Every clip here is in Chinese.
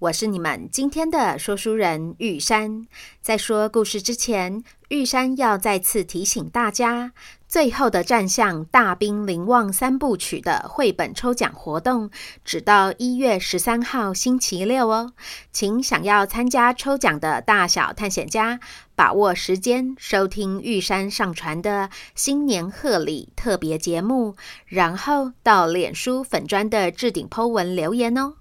我是你们今天的说书人玉山。在说故事之前，玉山要再次提醒大家，《最后的战象：大兵临望三部曲》的绘本抽奖活动，只到一月十三号星期六哦。请想要参加抽奖的大小探险家，把握时间收听玉山上传的新年贺礼特别节目，然后到脸书粉砖的置顶 po 文留言哦。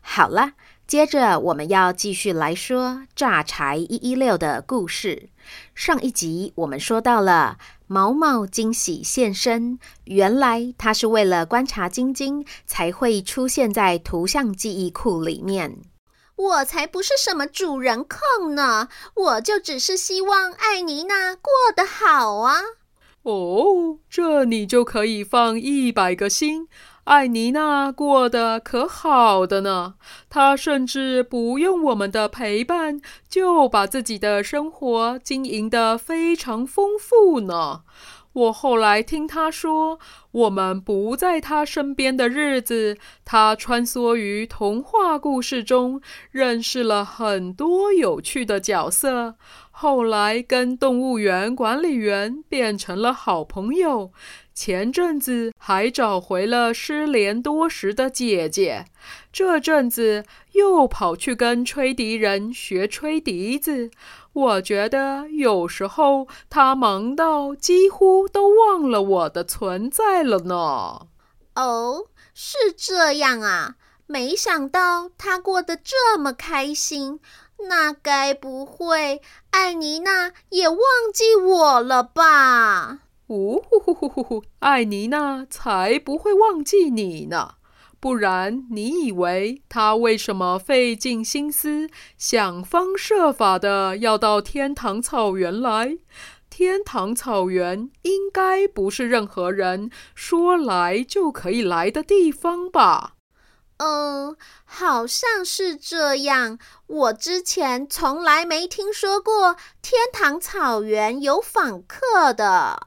好了。接着，我们要继续来说炸柴一一六的故事。上一集我们说到了毛毛惊喜现身，原来他是为了观察晶晶才会出现在图像记忆库里面。我才不是什么主人控呢，我就只是希望艾妮娜过得好啊。哦，这你就可以放一百个心。艾妮娜过得可好的呢，她甚至不用我们的陪伴，就把自己的生活经营得非常丰富呢。我后来听她说，我们不在她身边的日子，她穿梭于童话故事中，认识了很多有趣的角色。后来跟动物园管理员变成了好朋友。前阵子还找回了失联多时的姐姐，这阵子又跑去跟吹笛人学吹笛子。我觉得有时候他忙到几乎都忘了我的存在了呢。哦，是这样啊，没想到他过得这么开心。那该不会艾妮娜也忘记我了吧？呜呼呼呼呼！艾妮娜才不会忘记你呢，不然你以为她为什么费尽心思、想方设法的要到天堂草原来？天堂草原应该不是任何人说来就可以来的地方吧？嗯，好像是这样。我之前从来没听说过天堂草原有访客的。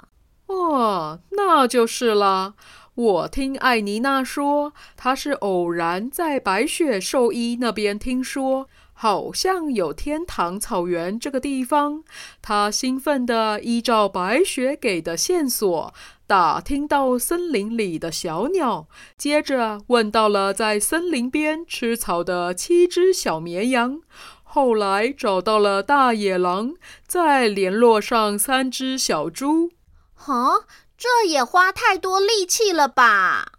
哦，那就是了。我听艾妮娜说，她是偶然在白雪兽医那边听说，好像有天堂草原这个地方。他兴奋地依照白雪给的线索，打听到森林里的小鸟，接着问到了在森林边吃草的七只小绵羊，后来找到了大野狼，再联络上三只小猪。哈，这也花太多力气了吧？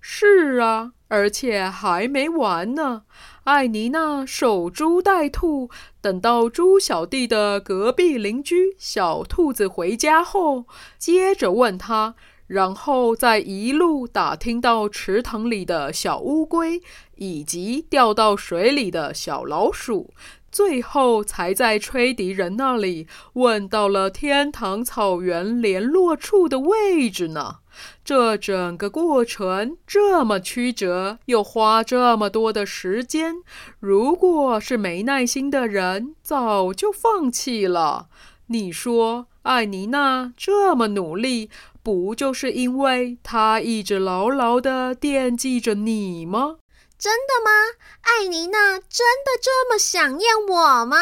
是啊，而且还没完呢。艾妮娜守株待兔，等到猪小弟的隔壁邻居小兔子回家后，接着问他，然后再一路打听到池塘里的小乌龟，以及掉到水里的小老鼠。最后才在吹笛人那里问到了天堂草原联络处的位置呢。这整个过程这么曲折，又花这么多的时间，如果是没耐心的人，早就放弃了。你说，艾妮娜这么努力，不就是因为她一直牢牢地惦记着你吗？真的吗？艾妮娜真的这么想念我吗？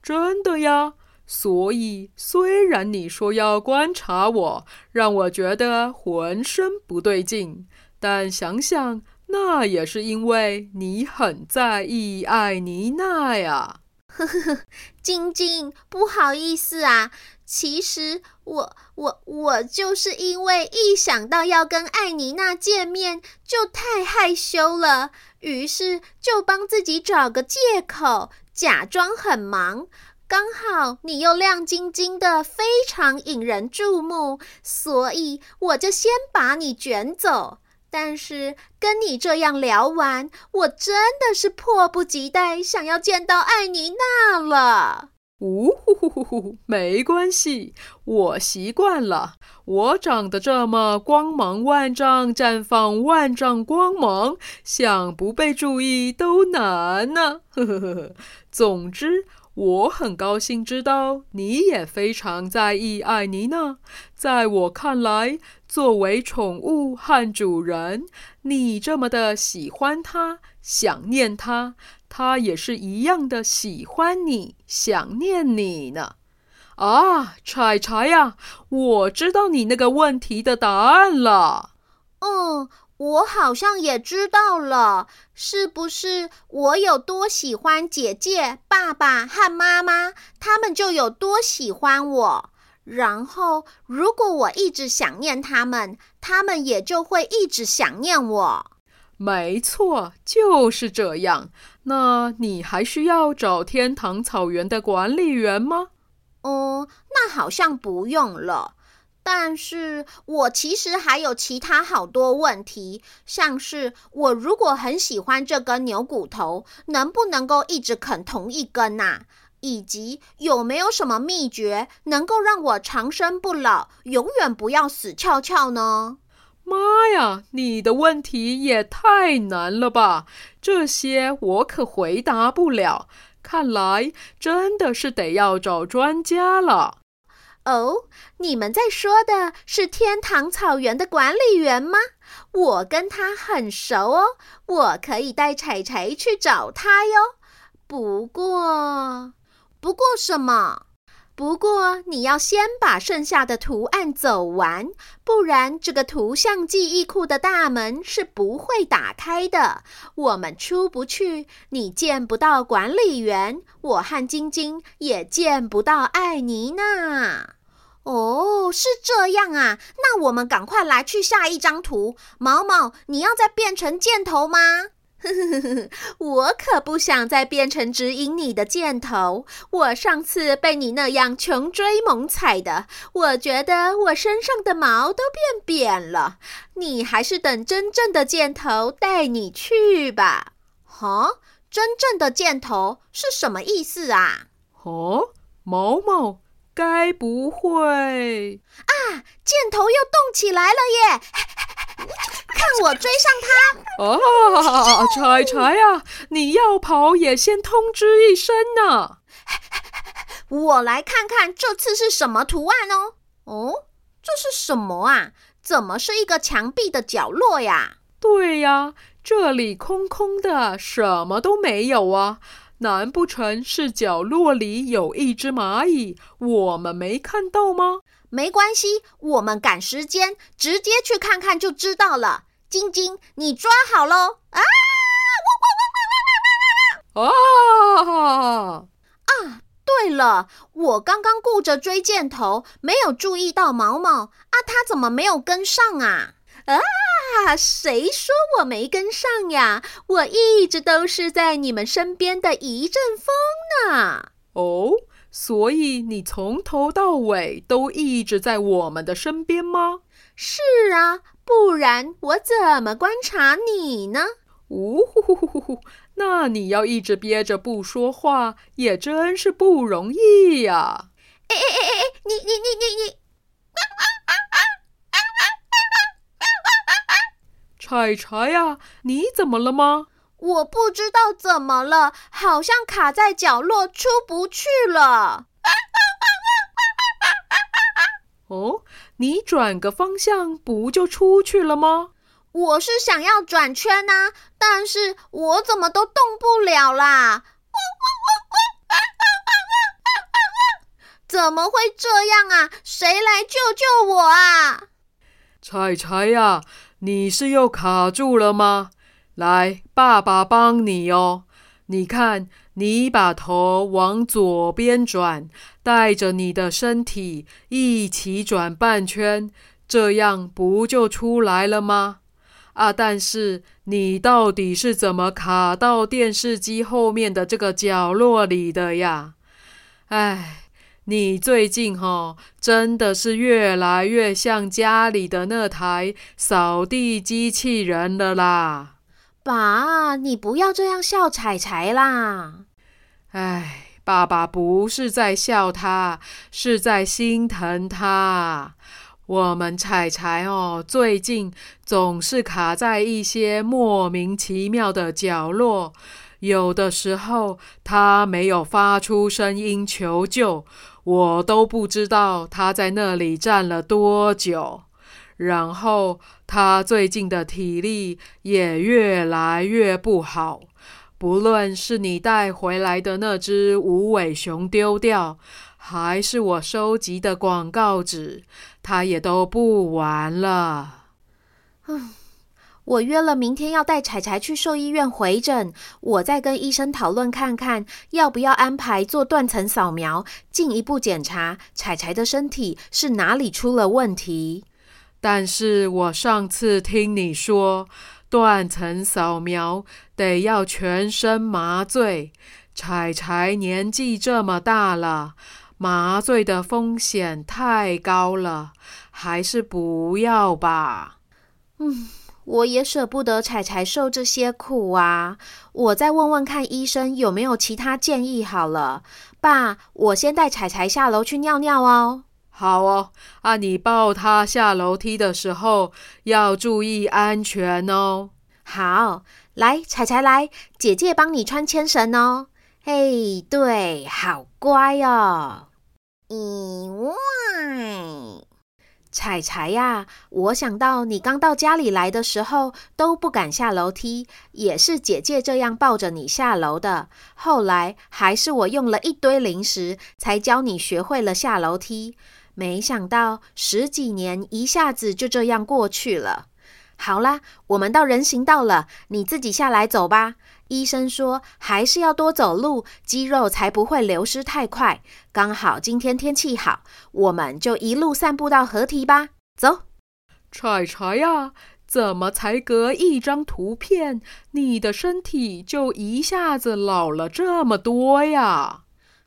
真的呀。所以，虽然你说要观察我，让我觉得浑身不对劲，但想想，那也是因为你很在意艾妮娜呀。呵呵，晶晶，不好意思啊，其实我我我就是因为一想到要跟艾妮娜见面，就太害羞了，于是就帮自己找个借口，假装很忙。刚好你又亮晶晶的，非常引人注目，所以我就先把你卷走。但是跟你这样聊完，我真的是迫不及待想要见到艾妮娜了。呜呼呼呼呼，没关系，我习惯了。我长得这么光芒万丈，绽放万丈光芒，想不被注意都难呢。呵呵呵呵。总之。我很高兴知道你也非常在意艾妮娜。在我看来，作为宠物和主人，你这么的喜欢它、想念它，他也是一样的喜欢你、想念你呢。啊，柴柴呀，我知道你那个问题的答案了。嗯。我好像也知道了，是不是我有多喜欢姐姐、爸爸和妈妈，他们就有多喜欢我。然后，如果我一直想念他们，他们也就会一直想念我。没错，就是这样。那你还需要找天堂草原的管理员吗？嗯，那好像不用了。但是我其实还有其他好多问题，像是我如果很喜欢这根牛骨头，能不能够一直啃同一根呐？以及有没有什么秘诀能够让我长生不老，永远不要死翘翘呢？妈呀，你的问题也太难了吧！这些我可回答不了，看来真的是得要找专家了。哦，你们在说的是天堂草原的管理员吗？我跟他很熟哦，我可以带柴柴去找他哟。不过，不过什么？不过你要先把剩下的图案走完，不然这个图像记忆库的大门是不会打开的，我们出不去，你见不到管理员，我和晶晶也见不到艾妮娜。哦，是这样啊，那我们赶快来去下一张图。毛毛，你要再变成箭头吗？我可不想再变成指引你的箭头。我上次被你那样穷追猛踩的，我觉得我身上的毛都变扁了。你还是等真正的箭头带你去吧。哈，真正的箭头是什么意思啊？哦，毛毛。该不会啊！箭头又动起来了耶！看我追上他！啊，柴柴啊，你要跑也先通知一声呢。我来看看这次是什么图案哦。哦，这是什么啊？怎么是一个墙壁的角落呀？对呀，这里空空的，什么都没有啊。难不成是角落里有一只蚂蚁，我们没看到吗？没关系，我们赶时间，直接去看看就知道了。晶晶，你抓好喽！啊！哇哇哇哇哇哇哇！啊！啊！对了，我刚刚顾着追箭头，没有注意到毛毛啊，他怎么没有跟上啊？啊！谁说我没跟上呀？我一直都是在你们身边的一阵风呢。哦，所以你从头到尾都一直在我们的身边吗？是啊，不然我怎么观察你呢？呜呼呼呼呼呼！那你要一直憋着不说话，也真是不容易呀。哎哎哎哎哎，你你你你你！柴柴呀，你怎么了吗？我不知道怎么了，好像卡在角落出不去了。哦，你转个方向不就出去了吗？我是想要转圈啊，但是我怎么都动不了啦！怎么会这样啊？谁来救救我啊？彩彩呀！你是又卡住了吗？来，爸爸帮你哦。你看，你把头往左边转，带着你的身体一起转半圈，这样不就出来了吗？啊，但是你到底是怎么卡到电视机后面的这个角落里的呀？哎，你最近哈，真的是越来越像家里的那台扫地机器人了啦！爸，你不要这样笑柴柴啦！哎，爸爸不是在笑他，是在心疼他。我们柴柴哦，最近总是卡在一些莫名其妙的角落，有的时候他没有发出声音求救，我都不知道他在那里站了多久。然后他最近的体力也越来越不好，不论是你带回来的那只无尾熊丢掉，还是我收集的广告纸，他也都不玩了。嗯，我约了明天要带柴柴去兽医院回诊，我再跟医生讨论看看，要不要安排做断层扫描，进一步检查柴柴的身体是哪里出了问题。但是我上次听你说，断层扫描得要全身麻醉，彩彩年纪这么大了。麻醉的风险太高了，还是不要吧。嗯，我也舍不得彩彩受这些苦啊。我再问问看医生有没有其他建议好了。爸，我先带彩彩下楼去尿尿哦。好哦，啊，你抱他下楼梯的时候要注意安全哦。好，来，彩彩来，姐姐帮你穿牵绳哦。嘿，对，好乖哦。意外，柴柴呀，我想到你刚到家里来的时候都不敢下楼梯，也是姐姐这样抱着你下楼的。后来还是我用了一堆零食，才教你学会了下楼梯。没想到十几年一下子就这样过去了。好啦，我们到人行道了，你自己下来走吧。医生说，还是要多走路，肌肉才不会流失太快。刚好今天天气好，我们就一路散步到河堤吧。走，柴柴呀，怎么才隔一张图片，你的身体就一下子老了这么多呀？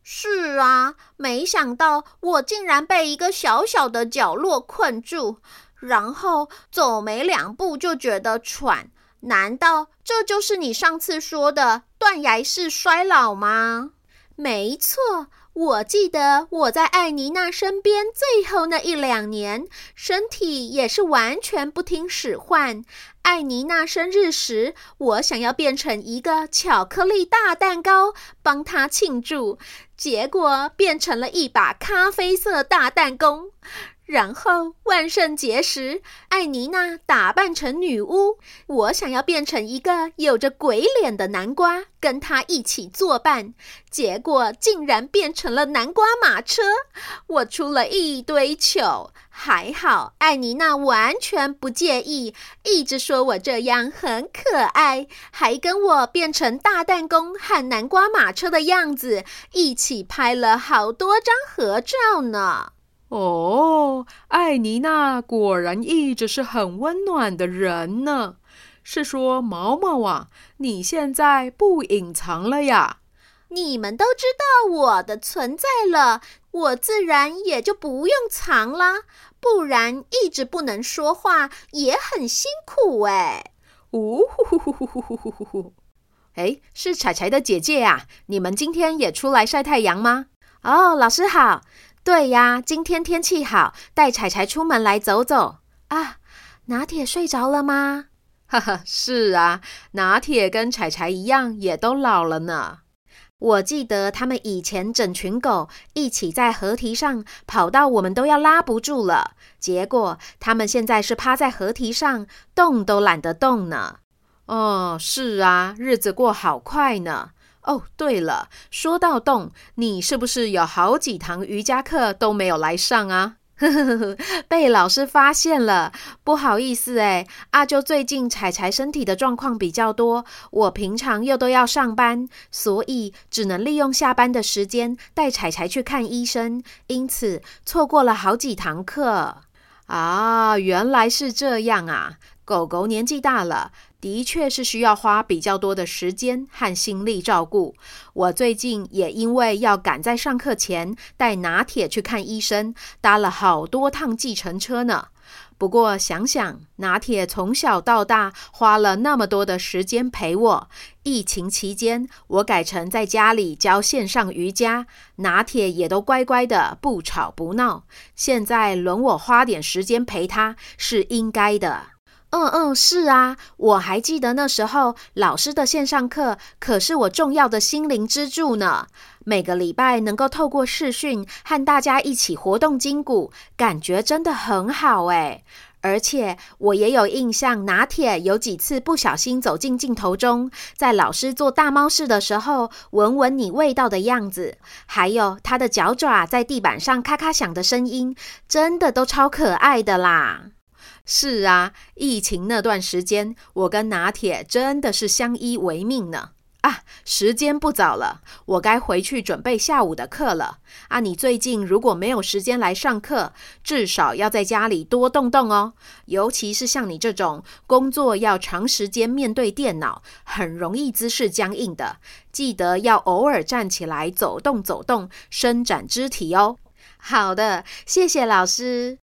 是啊，没想到我竟然被一个小小的角落困住，然后走没两步就觉得喘。难道这就是你上次说的断崖式衰老吗？没错，我记得我在艾妮娜身边最后那一两年，身体也是完全不听使唤。艾妮娜生日时，我想要变成一个巧克力大蛋糕，帮她庆祝，结果变成了一把咖啡色大弹弓。然后万圣节时，艾妮娜打扮成女巫，我想要变成一个有着鬼脸的南瓜，跟她一起作伴，结果竟然变成了南瓜马车。我出了一堆糗，还好艾妮娜完全不介意，一直说我这样很可爱，还跟我变成大弹弓和南瓜马车的样子，一起拍了好多张合照呢。哦，艾妮娜果然一直是很温暖的人呢。是说毛毛啊，你现在不隐藏了呀？你们都知道我的存在了，我自然也就不用藏啦。不然一直不能说话也很辛苦哎。呜呼呼呼呼呼呼呼！哎，是彩彩的姐姐呀，你们今天也出来晒太阳吗？哦，老师好。对呀，今天天气好，带柴柴出门来走走啊。拿铁睡着了吗？哈哈，是啊，拿铁跟柴柴一样，也都老了呢。我记得他们以前整群狗一起在河堤上跑到我们都要拉不住了，结果他们现在是趴在河堤上，动都懒得动呢。哦，是啊，日子过好快呢。哦，对了，说到动，你是不是有好几堂瑜伽课都没有来上啊？呵呵呵，被老师发现了，不好意思诶，阿啾最近柴柴身体的状况比较多，我平常又都要上班，所以只能利用下班的时间带柴柴去看医生，因此错过了好几堂课。啊，原来是这样啊！狗狗年纪大了，的确是需要花比较多的时间和心力照顾。我最近也因为要赶在上课前带拿铁去看医生，搭了好多趟计程车呢。不过想想拿铁从小到大花了那么多的时间陪我，疫情期间我改成在家里教线上瑜伽，拿铁也都乖乖的不吵不闹。现在轮我花点时间陪他，是应该的。嗯嗯，是啊，我还记得那时候老师的线上课可是我重要的心灵支柱呢。每个礼拜能够透过视讯和大家一起活动筋骨，感觉真的很好诶。而且我也有印象，拿铁有几次不小心走进镜头中，在老师做大猫式的时候，闻闻你味道的样子，还有他的脚爪在地板上咔咔响的声音，真的都超可爱的啦。是啊，疫情那段时间，我跟拿铁真的是相依为命呢。啊，时间不早了，我该回去准备下午的课了。啊，你最近如果没有时间来上课，至少要在家里多动动哦。尤其是像你这种工作要长时间面对电脑，很容易姿势僵硬的，记得要偶尔站起来走动走动，伸展肢体哦。好的，谢谢老师。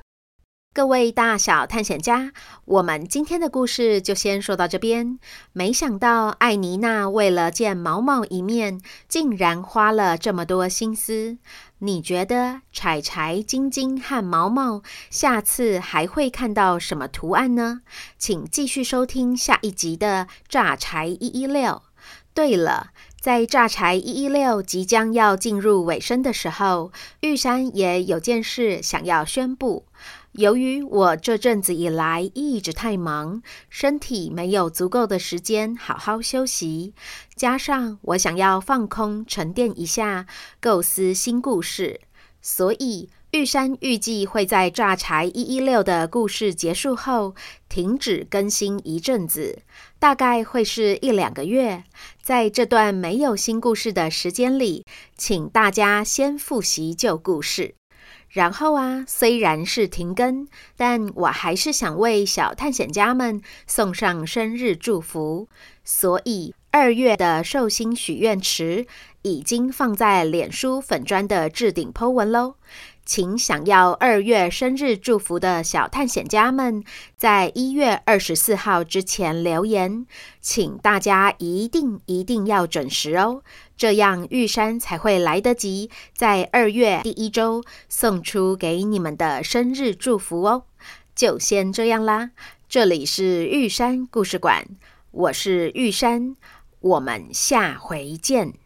各位大小探险家，我们今天的故事就先说到这边。没想到艾妮娜为了见毛毛一面，竟然花了这么多心思。你觉得柴柴、晶晶和毛毛下次还会看到什么图案呢？请继续收听下一集的《炸柴一一六》。对了，在《炸柴一一六》即将要进入尾声的时候，玉山也有件事想要宣布。由于我这阵子以来一直太忙，身体没有足够的时间好好休息，加上我想要放空沉淀一下，构思新故事，所以玉山预计会在《诈柴一一六》的故事结束后停止更新一阵子，大概会是一两个月。在这段没有新故事的时间里，请大家先复习旧故事。然后啊，虽然是停更，但我还是想为小探险家们送上生日祝福。所以二月的寿星许愿池已经放在脸书粉砖的置顶 po 文喽。请想要二月生日祝福的小探险家们，在一月二十四号之前留言，请大家一定一定要准时哦。这样玉山才会来得及在二月第一周送出给你们的生日祝福哦。就先这样啦，这里是玉山故事馆，我是玉山，我们下回见。